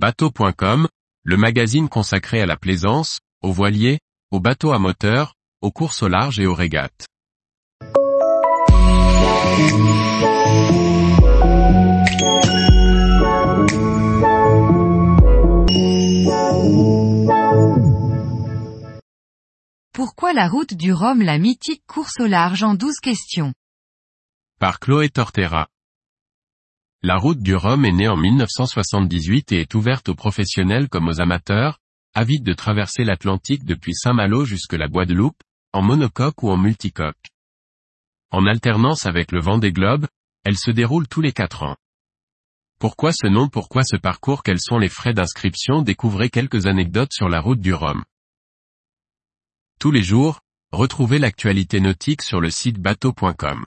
Bateau.com, le magazine consacré à la plaisance, aux voiliers, aux bateaux à moteur, aux courses au large et aux régates. Pourquoi la route du Rhum la mythique course au large en 12 questions? Par Chloé Tortera. La route du Rhum est née en 1978 et est ouverte aux professionnels comme aux amateurs, avides de traverser l'Atlantique depuis Saint-Malo jusque la Guadeloupe, en monocoque ou en multicoque. En alternance avec le vent des globes, elle se déroule tous les quatre ans. Pourquoi ce nom Pourquoi ce parcours Quels sont les frais d'inscription Découvrez quelques anecdotes sur la route du Rhum. Tous les jours, retrouvez l'actualité nautique sur le site bateau.com.